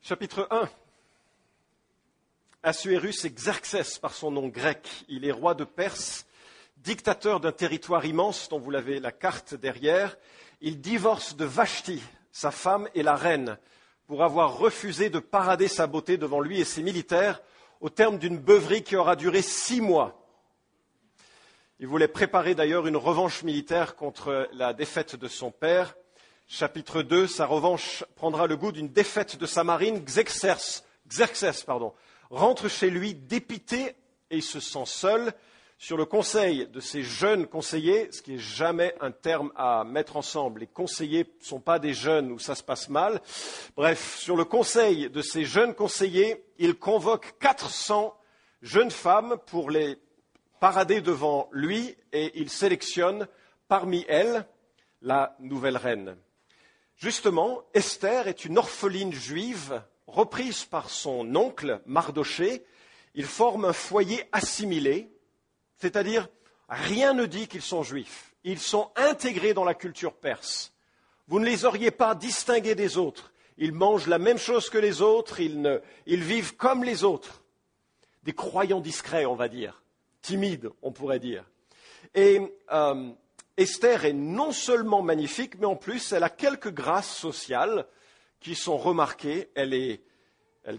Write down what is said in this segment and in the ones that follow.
Chapitre 1. Assuérus est Xerxès par son nom grec. Il est roi de Perse, dictateur d'un territoire immense dont vous l'avez la carte derrière. Il divorce de Vashti, sa femme et la reine, pour avoir refusé de parader sa beauté devant lui et ses militaires au terme d'une beuverie qui aura duré six mois. Il voulait préparer d'ailleurs une revanche militaire contre la défaite de son père. Chapitre 2, sa revanche prendra le goût d'une défaite de sa marine. Pardon, rentre chez lui dépité et se sent seul sur le conseil de ses jeunes conseillers, ce qui n'est jamais un terme à mettre ensemble. Les conseillers ne sont pas des jeunes où ça se passe mal. Bref, sur le conseil de ces jeunes conseillers, il convoque 400 jeunes femmes pour les parader devant lui et il sélectionne parmi elles la nouvelle reine. Justement, Esther est une orpheline juive reprise par son oncle Mardoché. Ils forment un foyer assimilé c'est-à-dire, rien ne dit qu'ils sont juifs. Ils sont intégrés dans la culture perse. Vous ne les auriez pas distingués des autres. Ils mangent la même chose que les autres, ils, vivent comme les autres. Des croyants discrets, on va dire. Timides, on pourrait dire. Et euh, Esther est non seulement magnifique, mais en plus, elle a quelques grâces sociales qui sont remarquées. Elle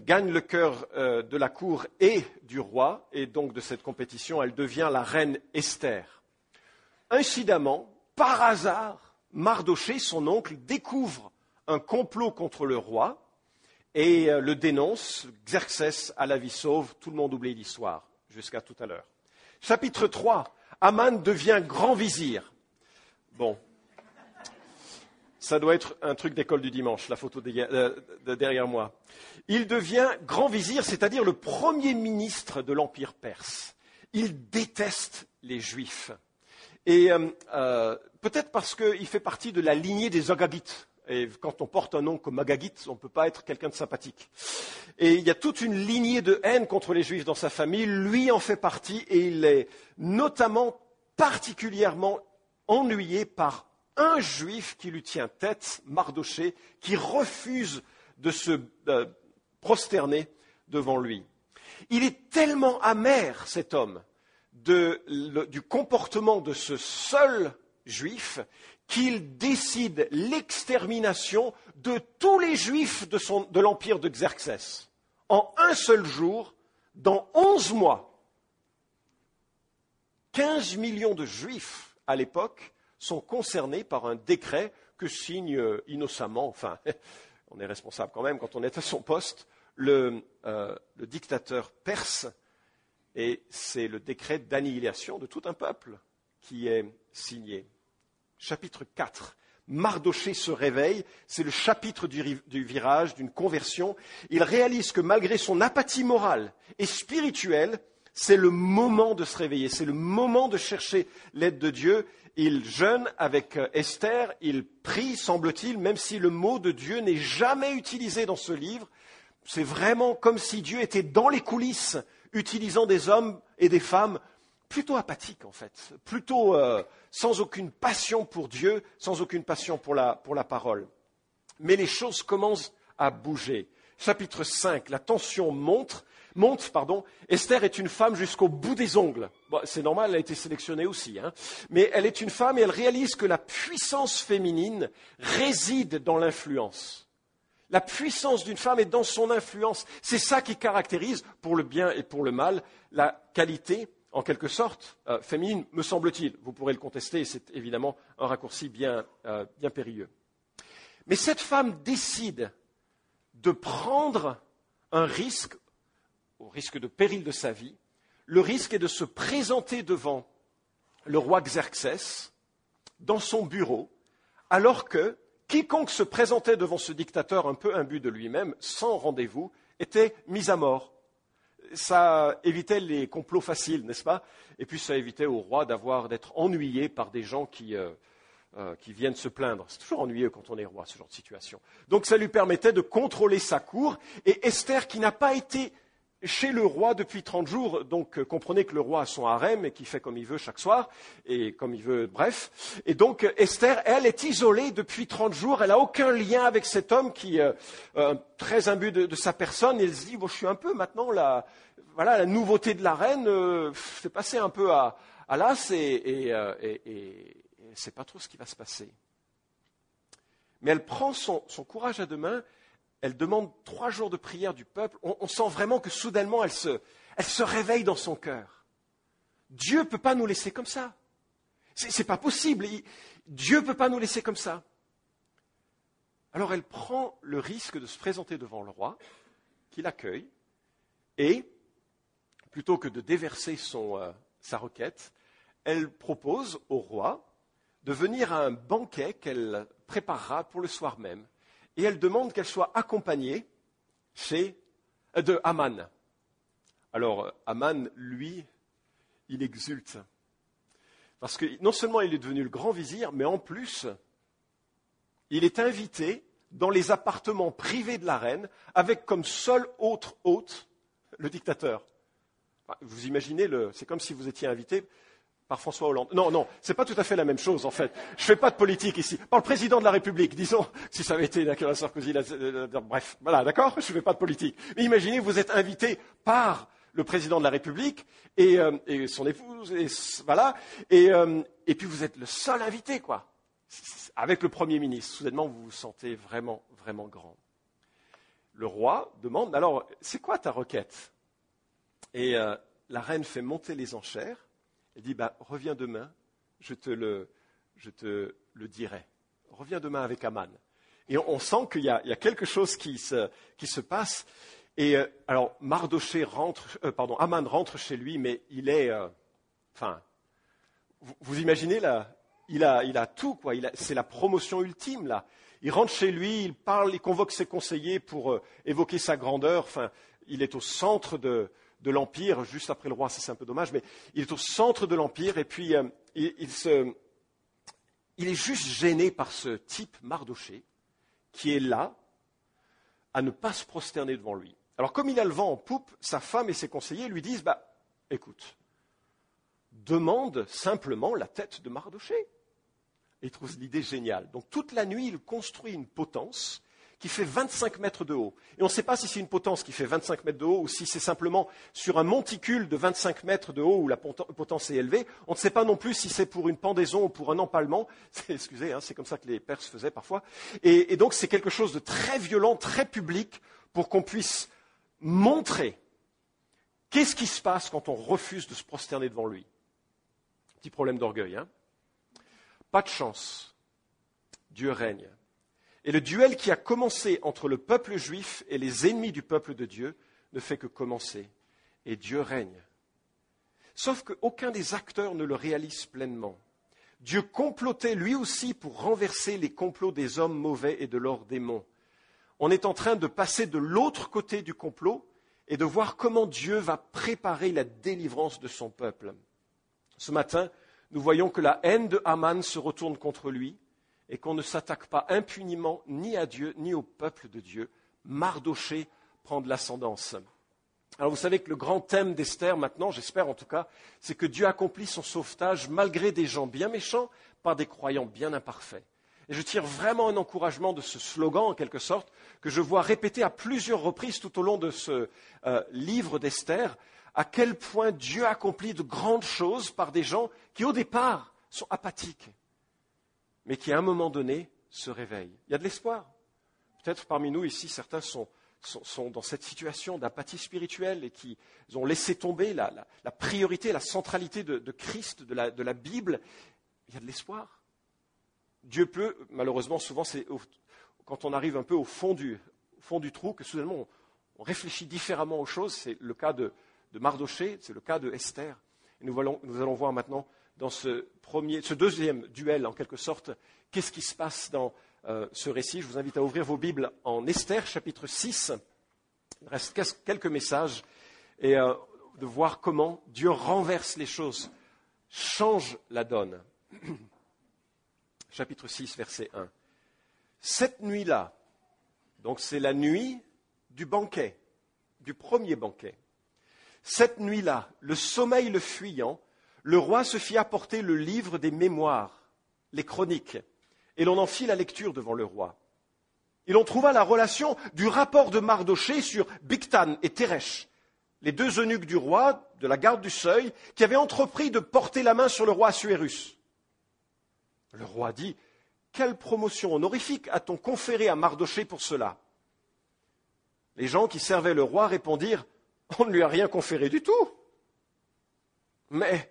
gagne le cœur euh, de la cour et du roi, et donc de cette compétition, elle devient la reine Esther. Incidemment, par hasard, Mardoché, son oncle, découvre un complot contre le roi et euh, le dénonce. Xerxès à la vie sauve, tout le monde oublie l'histoire, jusqu'à tout à l'heure. Chapitre 3, Aman devient grand vizir. Bon, ça doit être un truc d'école du dimanche, la photo euh, derrière moi. Il devient grand vizir, c'est-à-dire le premier ministre de l'Empire perse. Il déteste les juifs. Et euh, euh, peut-être parce qu'il fait partie de la lignée des Agagites. Et quand on porte un nom comme Agagite, on ne peut pas être quelqu'un de sympathique. Et il y a toute une lignée de haine contre les juifs dans sa famille. Lui en fait partie et il est notamment particulièrement ennuyé par un juif qui lui tient tête, Mardoché, qui refuse de se euh, prosterner devant lui. Il est tellement amer, cet homme, du comportement de ce seul juif, qu'il décide l'extermination de tous les juifs de, de l'empire de Xerxès. En un seul jour, dans onze mois, 15 millions de juifs à l'époque sont concernés par un décret que signe euh, innocemment, enfin, on est responsable quand même quand on est à son poste, le, euh, le dictateur perse, et c'est le décret d'annihilation de tout un peuple qui est signé. Chapitre 4. Mardoché se réveille, c'est le chapitre du virage, d'une conversion. Il réalise que malgré son apathie morale et spirituelle, c'est le moment de se réveiller, c'est le moment de chercher l'aide de Dieu il jeûne avec euh, Esther, il prie, semble-t-il, même si le mot de Dieu n'est jamais utilisé dans ce livre. C'est vraiment comme si Dieu était dans les coulisses, utilisant des hommes et des femmes plutôt apathiques, en fait, plutôt euh, sans aucune passion pour Dieu, sans aucune passion pour la, parole. Mais les choses commencent à bouger. Chapitre 5, la tension monte monte, pardon, Esther est une femme jusqu'au bout des ongles. c'est normal, elle a été sélectionnée aussi. Hein. Mais elle est une femme et elle réalise que la puissance féminine réside dans l'influence. La puissance d'une femme est dans son influence. C'est ça qui caractérise, pour le bien et pour le mal, la qualité, en quelque sorte, euh, féminine, me semble-t-il. Vous pourrez le contester, c'est évidemment un raccourci bien, euh, bien périlleux. Mais cette femme décide de prendre un risque au risque de péril de sa vie, le risque est de se présenter devant le roi Xerxès dans son bureau, alors que quiconque se présentait devant ce dictateur un peu imbu de lui-même, sans rendez-vous, était mis à mort. Ça évitait les complots faciles, n'est-ce pas? Et puis ça évitait au roi d'avoir d'être ennuyé par des gens qui, euh, euh, qui viennent se plaindre. C'est toujours ennuyeux quand on est roi, ce genre de situation. Donc ça lui permettait de contrôler sa cour, et Esther, qui n'a pas été chez le roi depuis 30 jours. Donc euh, comprenez que le roi a son harem et qu'il fait comme il veut chaque soir, et comme il veut, bref. Et donc euh, Esther, elle, est isolée depuis 30 jours. Elle n'a aucun lien avec cet homme qui, euh, très imbu de, sa personne, elle se dit, bon, je suis un peu maintenant la, voilà, la nouveauté de la reine, c'est passé un peu à, l'as et, et, c'est pas trop ce qui va se passer. Mais elle prend son courage à deux mains elle demande trois jours de prière du peuple, on, sent vraiment que soudainement elle se, réveille dans son cœur. Dieu ne peut pas nous laisser comme ça. Ce n'est pas possible. Dieu ne peut pas nous laisser comme ça. Alors elle prend le risque de se présenter devant le roi, qui l'accueille, et plutôt que de déverser euh, sa requête, elle propose au roi de venir à un banquet qu'elle préparera pour le soir même et elle demande qu'elle soit accompagnée chez, euh, de Aman. Alors, Aman, lui, il exulte. Parce que non seulement il est devenu le grand vizir, mais en plus, il est invité dans les appartements privés de la reine, avec comme seul autre hôte le dictateur. Vous imaginez, c'est comme si vous étiez invité par François Hollande. Non, non, c'est pas tout à fait la même chose en fait. Je fais pas de politique ici. Par le président de la République, disons, si ça avait été Nicolas Sarkozy, bref, voilà, d'accord, je fais pas de politique. Mais imaginez, vous êtes invité par le président de la République et, euh, son épouse, et voilà, euh, et, puis vous êtes le seul invité, quoi, avec le Premier ministre. Soudainement, vous vous sentez vraiment, vraiment grand. Le roi demande, alors, c'est quoi ta requête? Et euh, la reine fait monter les enchères il dit bah, Reviens demain, je te, le, je te le dirai. Reviens demain avec Aman. Et on, sent qu'il y, y, a quelque chose qui se, qui se passe. Et euh, alors, Mardoché rentre, euh, pardon, Aman rentre chez lui, mais il est. Euh, enfin, vous, vous, imaginez là il a, il a tout, quoi. C'est la promotion ultime, là. Il rentre chez lui, il parle, il convoque ses conseillers pour évoquer sa grandeur. Enfin, il est au centre de, de l'Empire, juste après le roi, c'est un peu dommage, mais il est au centre de l'Empire et puis euh, il, est juste gêné par ce type Mardoché qui est là à ne pas se prosterner devant lui. Alors comme il a le vent en poupe, sa femme et ses conseillers lui disent, bah, écoute, demande simplement la tête de Mardoché. Il trouve l'idée géniale. Donc toute la nuit, il construit une potence qui fait 25 mètres de haut. Et on ne sait pas si c'est une potence qui fait 25 mètres de haut ou si c'est simplement sur un monticule de 25 mètres de haut où la potence est élevée. On ne sait pas non plus si c'est pour une pendaison ou pour un empalement. Excusez, hein, c'est comme ça que les Perses faisaient parfois. Et, donc c'est quelque chose de très violent, très public, pour qu'on puisse montrer qu'est-ce qui se passe quand on refuse de se prosterner devant lui. Petit problème d'orgueil. Hein pas de chance. Dieu règne. Et le duel qui a commencé entre le peuple juif et les ennemis du peuple de Dieu ne fait que commencer. Et Dieu règne. Sauf qu'aucun des acteurs ne le réalise pleinement. Dieu complotait lui aussi pour renverser les complots des hommes mauvais et de leurs démons. On est en train de passer de l'autre côté du complot et de voir comment Dieu va préparer la délivrance de son peuple. Ce matin, nous voyons que la haine de Haman se retourne contre lui, et qu'on ne s'attaque pas impuniment ni à Dieu ni au peuple de Dieu. Mardoché prend de l'ascendance. Alors vous savez que le grand thème d'Esther maintenant, j'espère en tout cas, c'est que Dieu accomplit son sauvetage malgré des gens bien méchants par des croyants bien imparfaits. Et je tire vraiment un encouragement de ce slogan, en quelque sorte, que je vois répété à plusieurs reprises tout au long de ce euh, livre d'Esther, à quel point Dieu accomplit de grandes choses par des gens qui, au départ, sont apathiques, mais qui à un moment donné se réveillent. Il y a de l'espoir. Peut-être parmi nous ici, certains sont, dans cette situation d'apathie spirituelle et qui ont laissé tomber la, priorité, la centralité de, Christ, de la, Bible. Il y a de l'espoir. Dieu peut, malheureusement, souvent, c'est quand on arrive un peu au fond du, trou que soudainement on, réfléchit différemment aux choses. C'est le cas de, Mardoché, c'est le cas de Esther. Et nous allons voir maintenant dans ce, deuxième duel, en quelque sorte, qu'est-ce qui se passe dans euh, ce récit? Je vous invite à ouvrir vos Bibles en Esther, chapitre 6. Il reste quelques messages et euh, de voir comment Dieu renverse les choses, change la donne. chapitre 6, verset 1. Cette nuit-là, donc c'est la nuit du banquet, du premier banquet, Cette nuit-là, le sommeil le fuyant, le roi se fit apporter le livre des mémoires, les chroniques, et l'on en fit la lecture devant le roi. Et l'on trouva la relation du rapport de Mardoché sur Bictan et Teresh, les deux eunuques du roi, de la garde du seuil, qui avaient entrepris de porter la main sur le roi Assuérus. Le roi dit Quelle promotion honorifique a-t-on conféré à Mardoché pour cela? Les gens qui servaient le roi répondirent On ne lui a rien conféré du tout. Mais,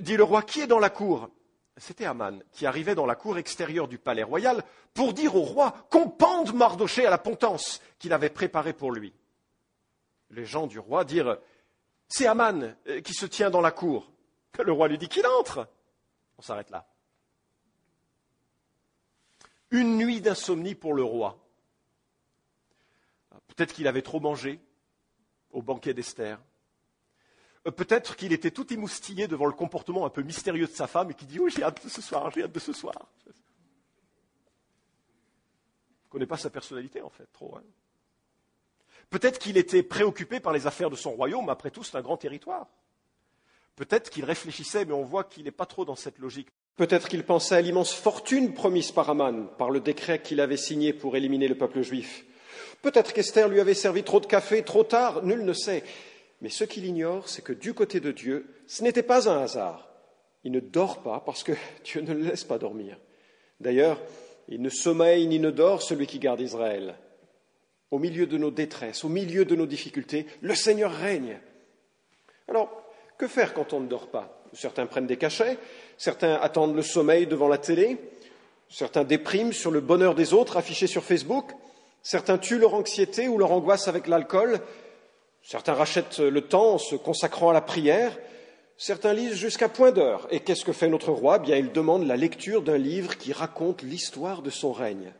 dit le roi, qui est dans la cour? C'était Aman, qui arrivait dans la cour extérieure du palais royal pour dire au roi qu'on pende Mardoché à la potence qu'il avait préparée pour lui. Les gens du roi dirent C'est Aman euh, qui se tient dans la cour. Le roi lui dit qu'il entre? On s'arrête là. Une nuit d'insomnie pour le roi. Peut-être qu'il avait trop mangé au banquet d'Esther. Euh, peut-être qu'il était tout émoustillé devant le comportement un peu mystérieux de sa femme et qui dit Oui, j'ai hâte de ce soir, j'ai hâte de ce soir. Je ne connais pas sa personnalité en fait, trop. Hein. Peut-être qu'il était préoccupé par les affaires de son royaume, après tout, c'est un grand territoire. Peut-être qu'il réfléchissait, mais on voit qu'il n'est pas trop dans cette logique. Peut-être qu'il pensait à l'immense fortune promise par Aman, par le décret qu'il avait signé pour éliminer le peuple juif. Peut-être qu'Esther lui avait servi trop de café trop tard, nul ne sait. Mais ce qu'il ignore, c'est que du côté de Dieu, ce n'était pas un hasard. Il ne dort pas parce que Dieu ne le laisse pas dormir. D'ailleurs, il ne sommeille ni ne dort celui qui garde Israël au milieu de nos détresses, au milieu de nos difficultés, le Seigneur règne. Alors, que faire quand on ne dort pas? Certains prennent des cachets, certains attendent le sommeil devant la télé, certains dépriment sur le bonheur des autres affiché sur Facebook, certains tuent leur anxiété ou leur angoisse avec l'alcool, certains rachètent le temps en se consacrant à la prière, certains lisent jusqu'à point d'heure. Et qu'est-ce que fait notre roi? Bien, il demande la lecture d'un livre qui raconte l'histoire de son règne.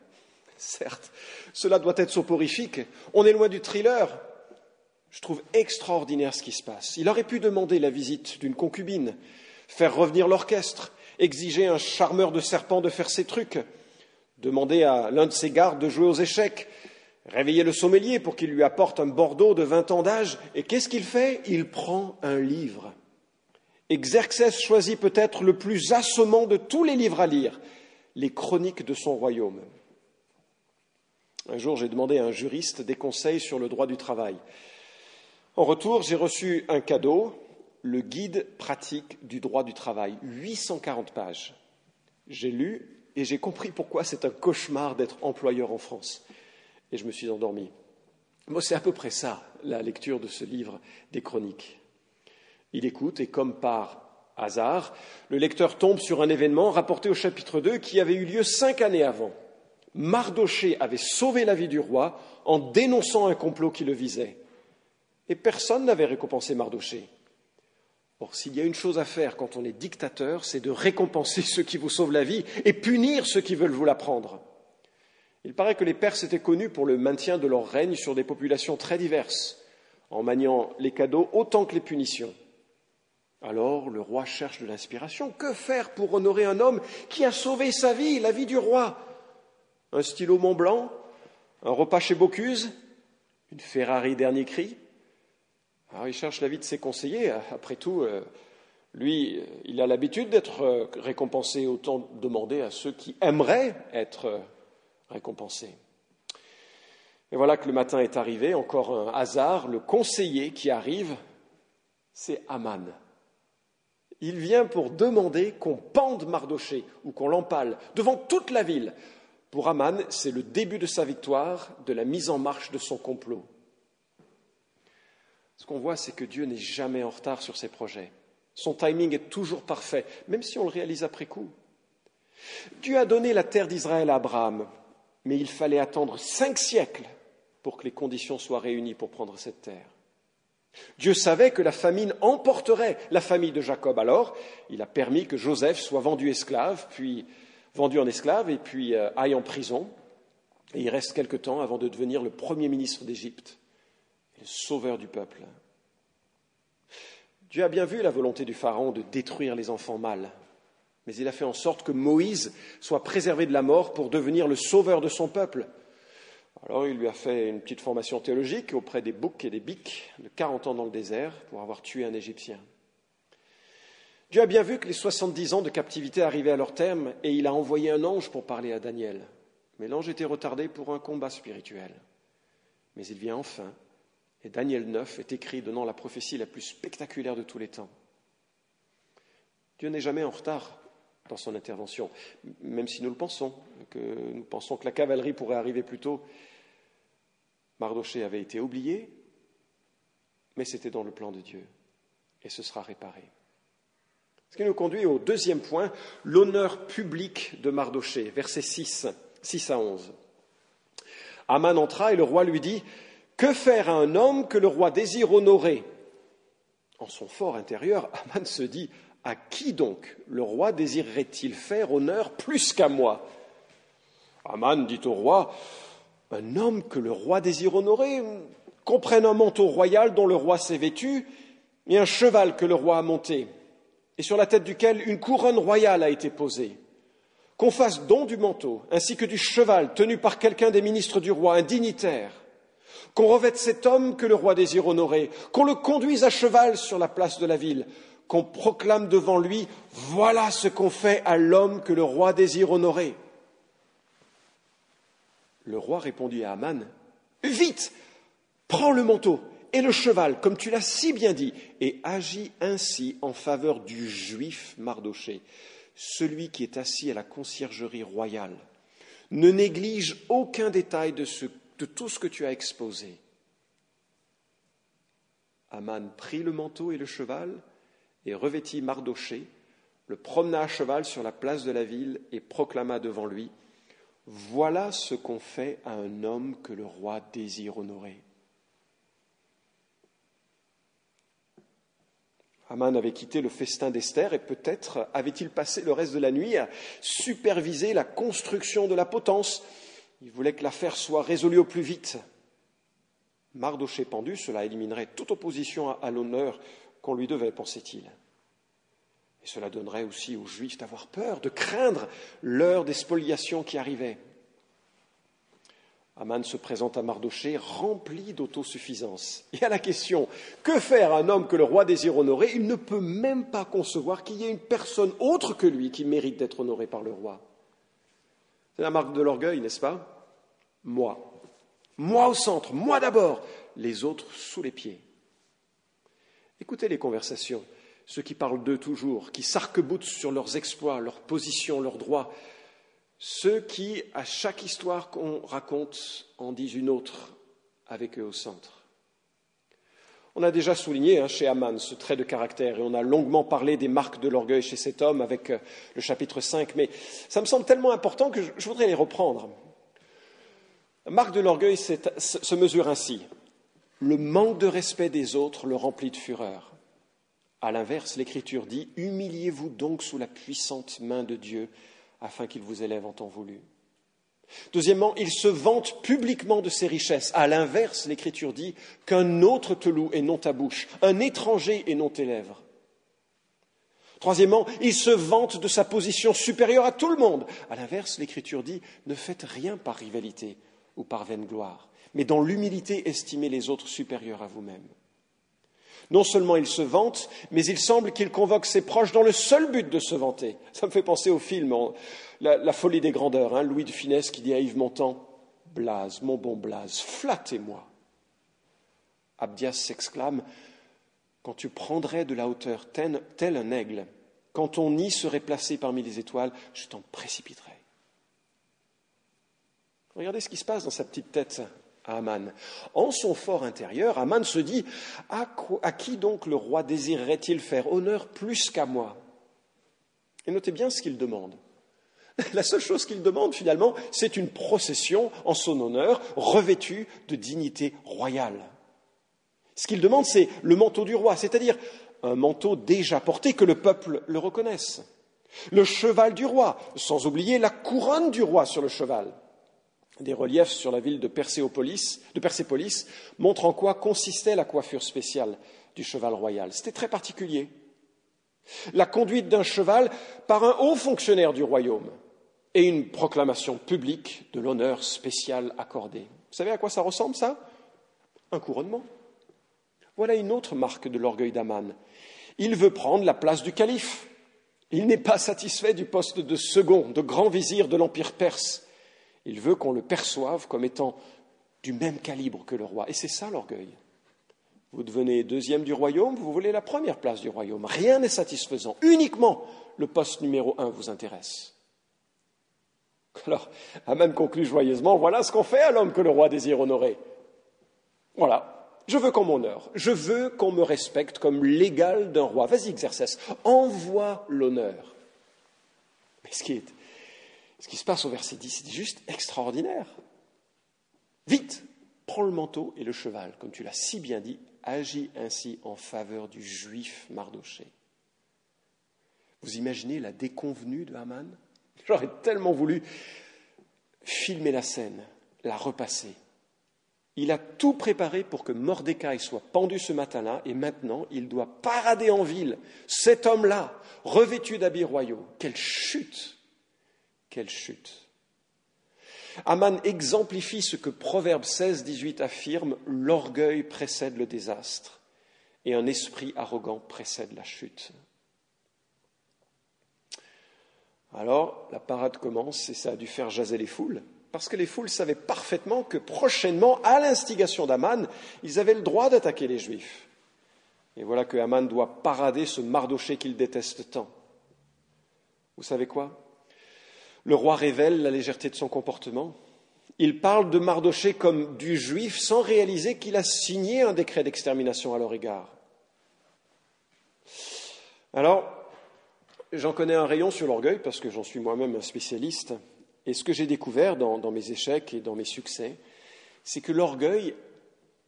Certes, cela doit être soporifique. On est loin du thriller. Je trouve extraordinaire ce qui se passe. Il aurait pu demander la visite d'une concubine, faire revenir l'orchestre, exiger un charmeur de serpent de faire ses trucs, demander à l'un de ses gardes de jouer aux échecs, réveiller le sommelier pour qu'il lui apporte un Bordeaux de vingt ans d'âge. Et qu'est-ce qu'il fait? Il prend un livre. Xerxès choisit peut-être le plus assommant de tous les livres à lire, les chroniques de son royaume. Un jour, j'ai demandé à un juriste des conseils sur le droit du travail. En retour, j'ai reçu un cadeau, le guide pratique du droit du travail, 840 pages. J'ai lu et j'ai compris pourquoi c'est un cauchemar d'être employeur en France. Et je me suis endormi. Moi, c'est à peu près ça, la lecture de ce livre des chroniques. Il écoute et comme par hasard, le lecteur tombe sur un événement rapporté au chapitre 2 qui avait eu lieu cinq années avant. Mardoché avait sauvé la vie du roi en dénonçant un complot qui le visait. Et personne n'avait récompensé Mardoché. Or, s'il y a une chose à faire quand on est dictateur, c'est de récompenser ceux qui vous sauvent la vie et punir ceux qui veulent vous la prendre. Il paraît que les Perses étaient connus pour le maintien de leur règne sur des populations très diverses, en maniant les cadeaux autant que les punitions. Alors le roi cherche de l'inspiration. Que faire pour honorer un homme qui a sauvé sa vie, la vie du roi? Un stylo Mont Blanc, un repas chez Bocuse, une Ferrari dernier cri? Il cherche l'avis de ses conseillers. Après tout, euh, lui, il a l'habitude d'être euh, récompensé, autant demander à ceux qui aimeraient être récompensés. Et voilà que le matin est arrivé, encore un hasard, le conseiller qui arrive, c'est Aman. Il vient pour demander qu'on pende Mardoché ou qu'on l'empale devant toute la ville pour Aman, c'est le début de sa victoire, de la mise en marche de son complot. Ce qu'on voit, c'est que Dieu n'est jamais en retard sur ses projets. Son timing est toujours parfait, même si on le réalise après coup. Dieu a donné la terre d'Israël à Abraham, mais il fallait attendre cinq siècles pour que les conditions soient réunies pour prendre cette terre. Dieu savait que la famine emporterait la famille de Jacob. Alors, il a permis que Joseph soit vendu esclave, puis vendu en esclave et puis euh, aille en prison. Et il reste quelque temps avant de devenir le premier ministre d'Égypte, le sauveur du peuple. Dieu a bien vu la volonté du Pharaon de détruire les enfants mâles, mais il a fait en sorte que Moïse soit préservé de la mort pour devenir le sauveur de son peuple. Alors il lui a fait une petite formation théologique auprès des boucs et des bics de 40 ans dans le désert pour avoir tué un Égyptien. Dieu a bien vu que les 70 ans de captivité arrivaient à leur terme et il a envoyé un ange pour parler à Daniel. Mais l'ange était retardé pour un combat spirituel. Mais il vient enfin, et Daniel 9 est écrit donnant la prophétie la plus spectaculaire de tous les temps. Dieu n'est jamais en retard dans son intervention, même si nous le pensons, que nous pensons que la cavalerie pourrait arriver plus tôt. Mardoché avait été oublié, mais c'était dans le plan de Dieu, et ce sera réparé. Ce qui nous conduit au deuxième point, l'honneur public de Mardoché, versets 6, 6 à 11. Aman entra et le roi lui dit Que faire à un homme que le roi désire honorer? En son fort intérieur, Aman se dit À qui donc le roi désirerait-il faire honneur plus qu'à moi? Aman dit au roi Un homme que le roi désire honorer comprenne un manteau royal dont le roi s'est vêtu et un cheval que le roi a monté et sur la tête duquel une couronne royale a été posée. Qu'on fasse don du manteau, ainsi que du cheval tenu par quelqu'un des ministres du roi, un dignitaire. Qu'on revête cet homme que le roi désire honorer, qu'on le conduise à cheval sur la place de la ville, qu'on proclame devant lui Voilà ce qu'on fait à l'homme que le roi désire honorer. Le roi répondit à Aman Vite, prends le manteau et le cheval, comme tu l'as si bien dit, et agis ainsi en faveur du juif Mardoché, celui qui est assis à la conciergerie royale. Ne néglige aucun détail de, tout ce que tu as exposé. Aman prit le manteau et le cheval et revêtit Mardoché, le promena à cheval sur la place de la ville et proclama devant lui Voilà ce qu'on fait à un homme que le roi désire honorer. Aman avait quitté le festin d'Esther et peut-être avait-il passé le reste de la nuit à superviser la construction de la potence. Il voulait que l'affaire soit résolue au plus vite. Mardoché pendu, cela éliminerait toute opposition à, l'honneur qu'on lui devait, pensait-il. Et cela donnerait aussi aux Juifs d'avoir peur, de craindre l'heure des spoliations qui arrivait. Aman se présente à Mardoché rempli d'autosuffisance. Et à la question Que faire un homme que le roi désire honorer? Il ne peut même pas concevoir qu'il y ait une personne autre que lui qui mérite d'être honorée par le roi. C'est la marque de l'orgueil, n'est-ce pas? Moi. Moi au centre, moi d'abord, les autres sous les pieds. Écoutez les conversations, ceux qui parlent d'eux toujours, qui s'arc-boutent sur leurs exploits, leurs positions, leurs droits, ceux qui, à chaque histoire qu'on raconte, en disent une autre avec eux au centre. On a déjà souligné hein, chez Aman ce trait de caractère et on a longuement parlé des marques de l'orgueil chez cet homme avec euh, le chapitre 5, mais ça me semble tellement important que je, voudrais les reprendre. La marque de l'orgueil se mesure ainsi. Le manque de respect des autres le remplit de fureur. À l'inverse, l'Écriture dit Humiliez-vous donc sous la puissante main de Dieu afin qu'il vous élève en temps voulu. Deuxièmement, il se vante publiquement de ses richesses. À l'inverse, l'Écriture dit qu'un autre te loue et non ta bouche, un étranger et non tes lèvres. Troisièmement, il se vante de sa position supérieure à tout le monde. À l'inverse, l'Écriture dit ne faites rien par rivalité ou par vaine gloire, mais dans l'humilité estimez les autres supérieurs à vous-même. Non seulement il se vante, mais il semble qu'il convoque ses proches dans le seul but de se vanter. Ça me fait penser au film la, folie des grandeurs, hein, Louis de Finesse qui dit à Yves Montand Blaze, mon bon Blaze, flattez-moi. Abdias s'exclame Quand tu prendrais de la hauteur tel, tel un aigle, quand ton nid serait placé parmi les étoiles, je t'en précipiterai. Regardez ce qui se passe dans sa petite tête à Aman. En son fort intérieur, Aman se dit à, qui donc le roi désirerait-il faire honneur plus qu'à moi? Et notez bien ce qu'il demande. La seule chose qu'il demande finalement, c'est une procession en son honneur, revêtue de dignité royale. Ce qu'il demande, c'est le manteau du roi, c'est-à-dire un manteau déjà porté, que le peuple le reconnaisse. Le cheval du roi, sans oublier la couronne du roi sur le cheval des reliefs sur la ville de Persépolis, montrent en quoi consistait la coiffure spéciale du cheval royal. C'était très particulier. La conduite d'un cheval par un haut fonctionnaire du royaume et une proclamation publique de l'honneur spécial accordé. Vous savez à quoi ça ressemble ça? Un couronnement. Voilà une autre marque de l'orgueil d'Aman. Il veut prendre la place du calife. Il n'est pas satisfait du poste de second, de grand vizir de l'Empire perse. Il veut qu'on le perçoive comme étant du même calibre que le roi. Et c'est ça l'orgueil. Vous devenez deuxième du royaume, vous voulez la première place du royaume. Rien n'est satisfaisant. Uniquement le poste numéro un vous intéresse. Alors, Aman conclut joyeusement, voilà ce qu'on fait à l'homme que le roi désire honorer. Voilà, je veux qu'on m'honore. Je veux qu'on me respecte comme l'égal d'un roi. Vas-y, Xerxès, envoie l'honneur. Mais ce qui se passe au verset 10, c'est juste extraordinaire. Vite, prends le manteau et le cheval, comme tu l'as si bien dit, agis ainsi en faveur du juif Mardoché. Vous imaginez la déconvenue de Haman? J'aurais tellement voulu filmer la scène, la repasser. Il a tout préparé pour que Mordecai soit pendu ce matin-là, et maintenant il doit parader en ville. Cet homme-là, revêtu d'habits royaux, quelle chute Quelle chute Aman exemplifie ce que Proverbe 16, 18 affirme l'orgueil précède le désastre, et un esprit arrogant précède la chute. Alors, la parade commence, et ça a dû faire jaser les foules parce que les foules savaient parfaitement que prochainement, à l'instigation d'Aman, ils avaient le droit d'attaquer les Juifs. Et voilà que Aman doit parader ce Mardoché qu'il déteste tant. Vous savez quoi? Le roi révèle la légèreté de son comportement. Il parle de Mardoché comme du juif sans réaliser qu'il a signé un décret d'extermination à leur égard. Alors, j'en connais un rayon sur l'orgueil parce que j'en suis moi-même un spécialiste. Et ce que j'ai découvert dans, mes échecs et dans mes succès, c'est que l'orgueil,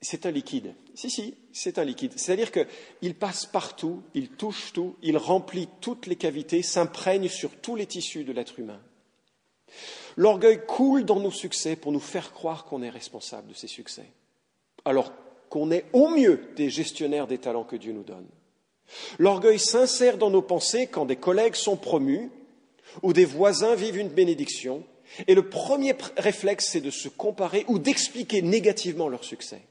c'est un liquide. Si, si, c'est un liquide. C'est-à-dire qu'il passe partout, il touche tout, il remplit toutes les cavités, s'imprègne sur tous les tissus de l'être humain. L'orgueil coule dans nos succès pour nous faire croire qu'on est responsable de ces succès, alors qu'on est au mieux des gestionnaires des talents que Dieu nous donne. L'orgueil s'insère dans nos pensées quand des collègues sont promus où des voisins vivent une bénédiction, et le premier réflexe, c'est de se comparer ou d'expliquer négativement leur succès.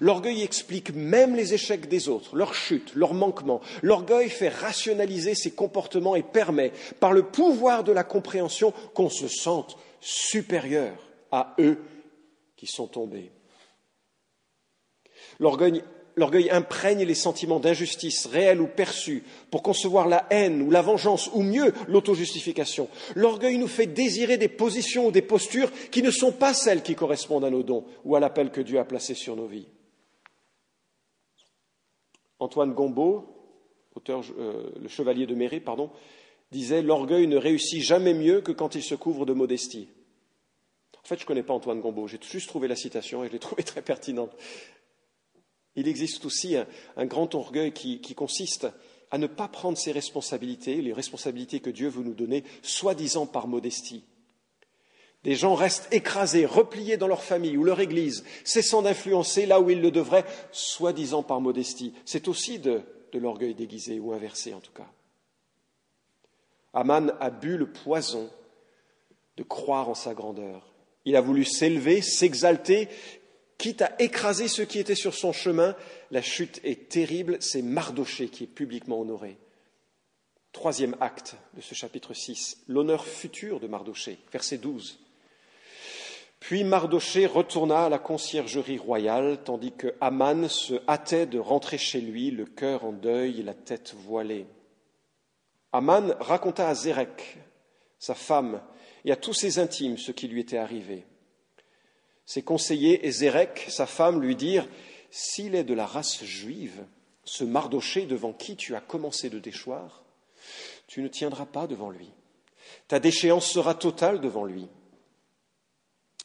L'orgueil explique même les échecs des autres, leurs chutes, leurs manquements. L'orgueil fait rationaliser ses comportements et permet, par le pouvoir de la compréhension, qu'on se sente supérieur à eux qui sont tombés. L'orgueil L'orgueil imprègne les sentiments d'injustice réels ou perçus pour concevoir la haine ou la vengeance ou mieux l'auto-justification. L'orgueil nous fait désirer des positions ou des postures qui ne sont pas celles qui correspondent à nos dons ou à l'appel que Dieu a placé sur nos vies. Antoine Gombeau, auteur, euh, le chevalier de Méré, disait L'orgueil ne réussit jamais mieux que quand il se couvre de modestie. En fait, je ne connais pas Antoine Gombeau, j'ai juste trouvé la citation et je l'ai trouvée très pertinente. Il existe aussi un, grand orgueil qui, consiste à ne pas prendre ses responsabilités, les responsabilités que Dieu veut nous donner, soi-disant par modestie. Des gens restent écrasés, repliés dans leur famille ou leur église, cessant d'influencer là où ils le devraient, soi-disant par modestie. C'est aussi de, de l'orgueil déguisé ou inversé en tout cas. Aman a bu le poison de croire en sa grandeur. Il a voulu s'élever, s'exalter, quitte à écraser ceux qui étaient sur son chemin. La chute est terrible, c'est Mardoché qui est publiquement honoré. Troisième acte de ce chapitre 6, l'honneur futur de Mardoché, verset 12. Puis Mardoché retourna à la conciergerie royale, tandis que Aman se hâtait de rentrer chez lui, le cœur en deuil et la tête voilée. Aman raconta à Zérek, sa femme, et à tous ses intimes ce qui lui était arrivé. Ses conseillers et Zérek, sa femme, lui dirent S'il est de la race juive, ce Mardoché devant qui tu as commencé de déchoir, tu ne tiendras pas devant lui. Ta déchéance sera totale devant lui.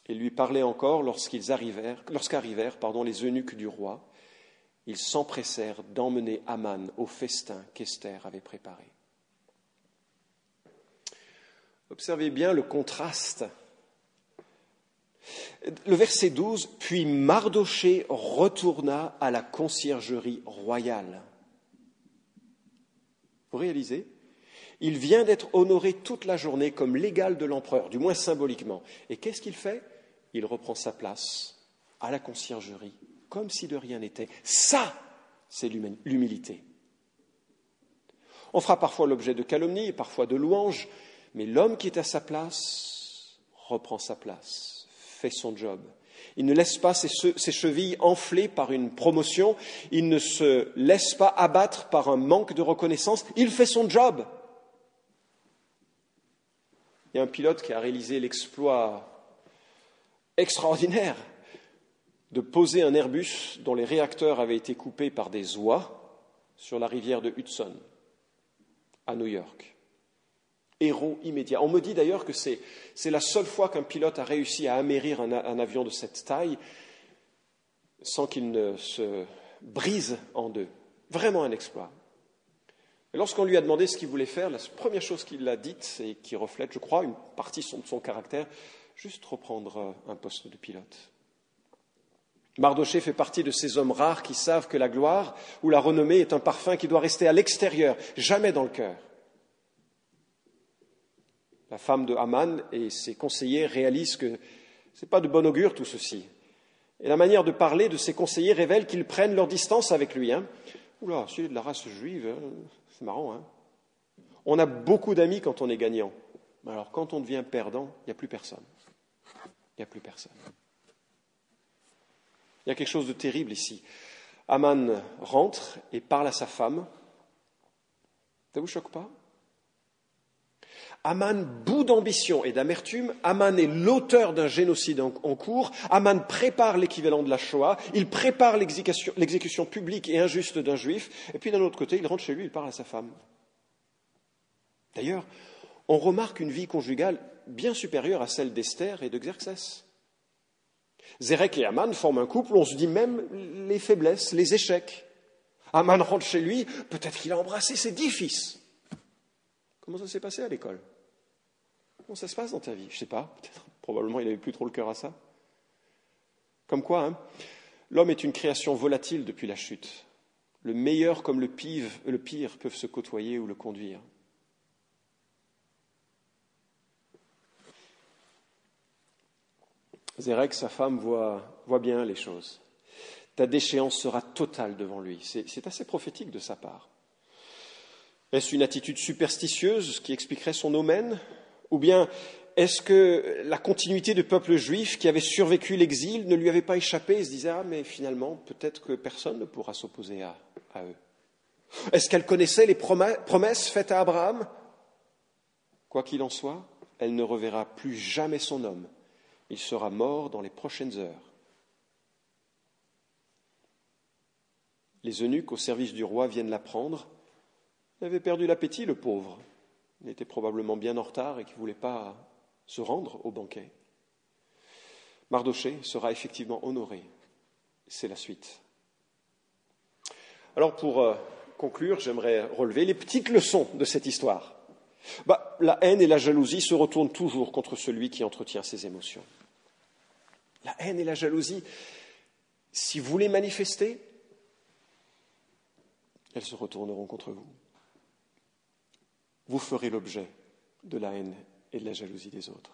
Il lui parlait encore lorsqu'ils arrivèrent, lorsqu'arrivèrent les eunuques du roi. Ils s'empressèrent d'emmener Aman au festin qu'Esther avait préparé. Observez bien le contraste le verset 12, puis Mardoché retourna à la conciergerie royale. Vous réalisez? Il vient d'être honoré toute la journée comme l'égal de l'empereur, du moins symboliquement. Et qu'est-ce qu'il fait? Il reprend sa place à la conciergerie, comme si de rien n'était. Ça, c'est l'humilité. On fera parfois l'objet de calomnies, parfois de louanges, mais l'homme qui est à sa place reprend sa place, fait son job. Il ne laisse pas ses, chevilles enflées par une promotion, il ne se laisse pas abattre par un manque de reconnaissance, il fait son job. Il y a un pilote qui a réalisé l'exploit extraordinaire de poser un Airbus dont les réacteurs avaient été coupés par des oies sur la rivière de Hudson, à New York. Héros immédiat. On me dit d'ailleurs que c'est, la seule fois qu'un pilote a réussi à amérir un, avion de cette taille sans qu'il ne se brise en deux. Vraiment un exploit. Lorsqu'on lui a demandé ce qu'il voulait faire, la première chose qu'il a dite, et qui reflète, je crois, une partie de son caractère, juste reprendre un poste de pilote. Mardoché fait partie de ces hommes rares qui savent que la gloire ou la renommée est un parfum qui doit rester à l'extérieur, jamais dans le cœur. La femme de Haman et ses conseillers réalisent que ce n'est pas de bon augure tout ceci. Et la manière de parler de ses conseillers révèle qu'ils prennent leur distance avec lui. Hein. Oula, c'est de la race juive, hein. c'est marrant. Hein on a beaucoup d'amis quand on est gagnant. Alors quand on devient perdant, il n'y a plus personne. Il n'y a plus personne. Il y a quelque chose de terrible ici. Aman rentre et parle à sa femme. Ça vous choque pas? Aman, bout d'ambition et d'amertume, Aman est l'auteur d'un génocide en, cours, Aman prépare l'équivalent de la Shoah, il prépare l'exécution publique et injuste d'un juif, et puis d'un autre côté, il rentre chez lui, il parle à sa femme. D'ailleurs, on remarque une vie conjugale bien supérieure à celle d'Esther et de Xerxès. Zérek et Aman forment un couple, on se dit même les faiblesses, les échecs. Aman rentre chez lui, peut-être qu'il a embrassé ses dix fils. Comment ça s'est passé à l'école? Comment ça se passe dans ta vie? Je ne sais pas, peut-être, probablement il n'avait plus trop le cœur à ça. Comme quoi, hein, l'homme est une création volatile depuis la chute. Le meilleur comme le pire peuvent se côtoyer ou le conduire. Zérek, sa femme, voit, bien les choses. Ta déchéance sera totale devant lui. C'est assez prophétique de sa part. Est-ce une attitude superstitieuse qui expliquerait son omen Ou bien est-ce que la continuité du peuple juif qui avait survécu l'exil ne lui avait pas échappé et se disait Ah, mais finalement, peut-être que personne ne pourra s'opposer à, à, eux Est-ce qu'elle connaissait les promesses faites à Abraham? Quoi qu'il en soit, elle ne reverra plus jamais son homme il sera mort dans les prochaines heures. Les eunuques au service du roi viennent l'apprendre. Il avait perdu l'appétit, le pauvre. Il était probablement bien en retard et qui ne voulait pas se rendre au banquet. Mardoché sera effectivement honoré. C'est la suite. Alors pour euh, conclure, j'aimerais relever les petites leçons de cette histoire. Bah, la haine et la jalousie se retournent toujours contre celui qui entretient ses émotions. La haine et la jalousie, si vous les manifestez, elles se retourneront contre vous. Vous ferez l'objet de la haine et de la jalousie des autres.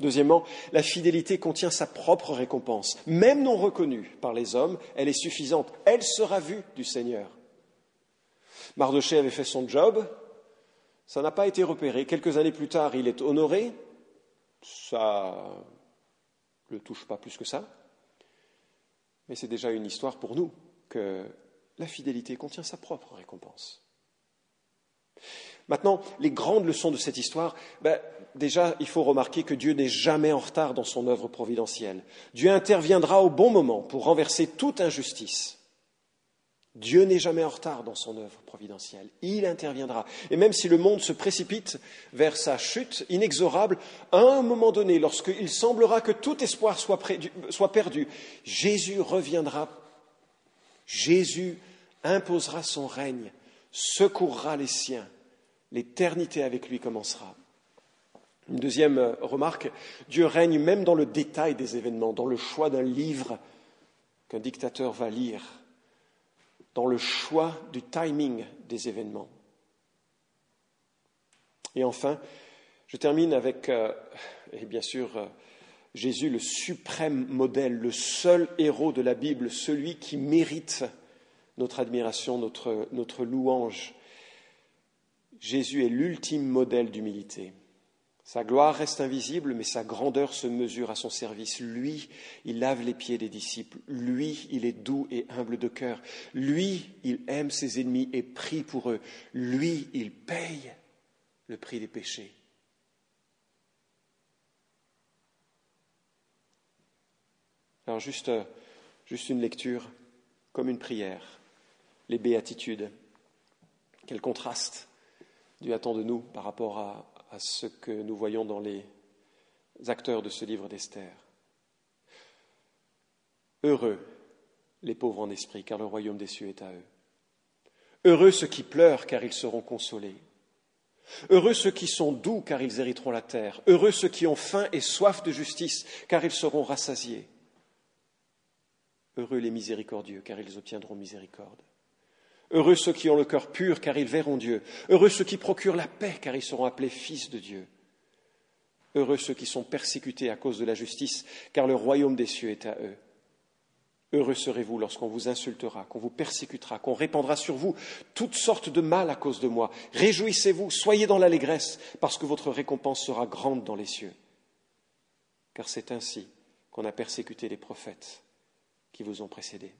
Deuxièmement, la fidélité contient sa propre récompense. Même non reconnue par les hommes, elle est suffisante. Elle sera vue du Seigneur. Mardoché avait fait son job, ça n'a pas été repéré. Quelques années plus tard, il est honoré. Ça ne le touche pas plus que ça. Mais c'est déjà une histoire pour nous que la fidélité contient sa propre récompense. Maintenant, les grandes leçons de cette histoire, ben, déjà, il faut remarquer que Dieu n'est jamais en retard dans son œuvre providentielle. Dieu interviendra au bon moment pour renverser toute injustice. Dieu n'est jamais en retard dans son œuvre providentielle. Il interviendra. Et même si le monde se précipite vers sa chute inexorable, à un moment donné, lorsqu'il semblera que tout espoir soit, soit perdu, Jésus reviendra. Jésus imposera son règne, secourra les siens. L'éternité avec lui commencera. Une deuxième remarque, Dieu règne même dans le détail des événements, dans le choix d'un livre qu'un dictateur va lire dans le choix du timing des événements. Et enfin, je termine avec, euh, et bien sûr, euh, Jésus, le suprême modèle, le seul héros de la Bible, celui qui mérite notre admiration, notre, louange. Jésus est l'ultime modèle d'humilité. Sa gloire reste invisible, mais sa grandeur se mesure à son service. Lui, il lave les pieds des disciples. Lui, il est doux et humble de cœur. Lui, il aime ses ennemis et prie pour eux. Lui, il paye le prix des péchés. Alors juste, juste une lecture comme une prière. Les béatitudes. Quel contraste Dieu attend de nous par rapport à, à ce que nous voyons dans les acteurs de ce livre d'Esther. Heureux les pauvres en esprit, car le royaume des cieux est à eux. Heureux ceux qui pleurent, car ils seront consolés. Heureux ceux qui sont doux, car ils hériteront la terre. Heureux ceux qui ont faim et soif de justice, car ils seront rassasiés. Heureux les miséricordieux, car ils obtiendront miséricorde. Heureux ceux qui ont le cœur pur, car ils verront Dieu. Heureux ceux qui procurent la paix, car ils seront appelés fils de Dieu. Heureux ceux qui sont persécutés à cause de la justice, car le royaume des cieux est à eux. Heureux serez-vous lorsqu'on vous insultera, qu'on vous persécutera, qu'on répandra sur vous toutes sortes de mal à cause de moi. Réjouissez-vous, soyez dans l'allégresse, parce que votre récompense sera grande dans les cieux. Car c'est ainsi qu'on a persécuté les prophètes qui vous ont précédés.